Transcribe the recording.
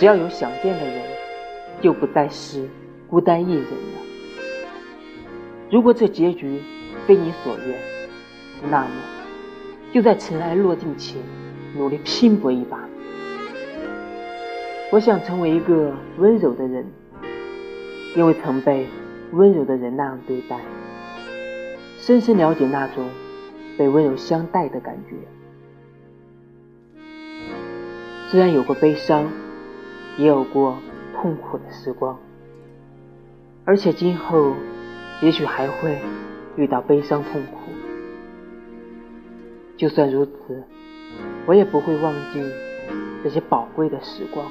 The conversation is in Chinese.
只要有想见的人，就不再是孤单一人了。如果这结局非你所愿，那么就在尘埃落定前，努力拼搏一把。我想成为一个温柔的人，因为曾被温柔的人那样对待，深深了解那种被温柔相待的感觉。虽然有过悲伤，也有过痛苦的时光，而且今后也许还会遇到悲伤痛苦。就算如此，我也不会忘记这些宝贵的时光。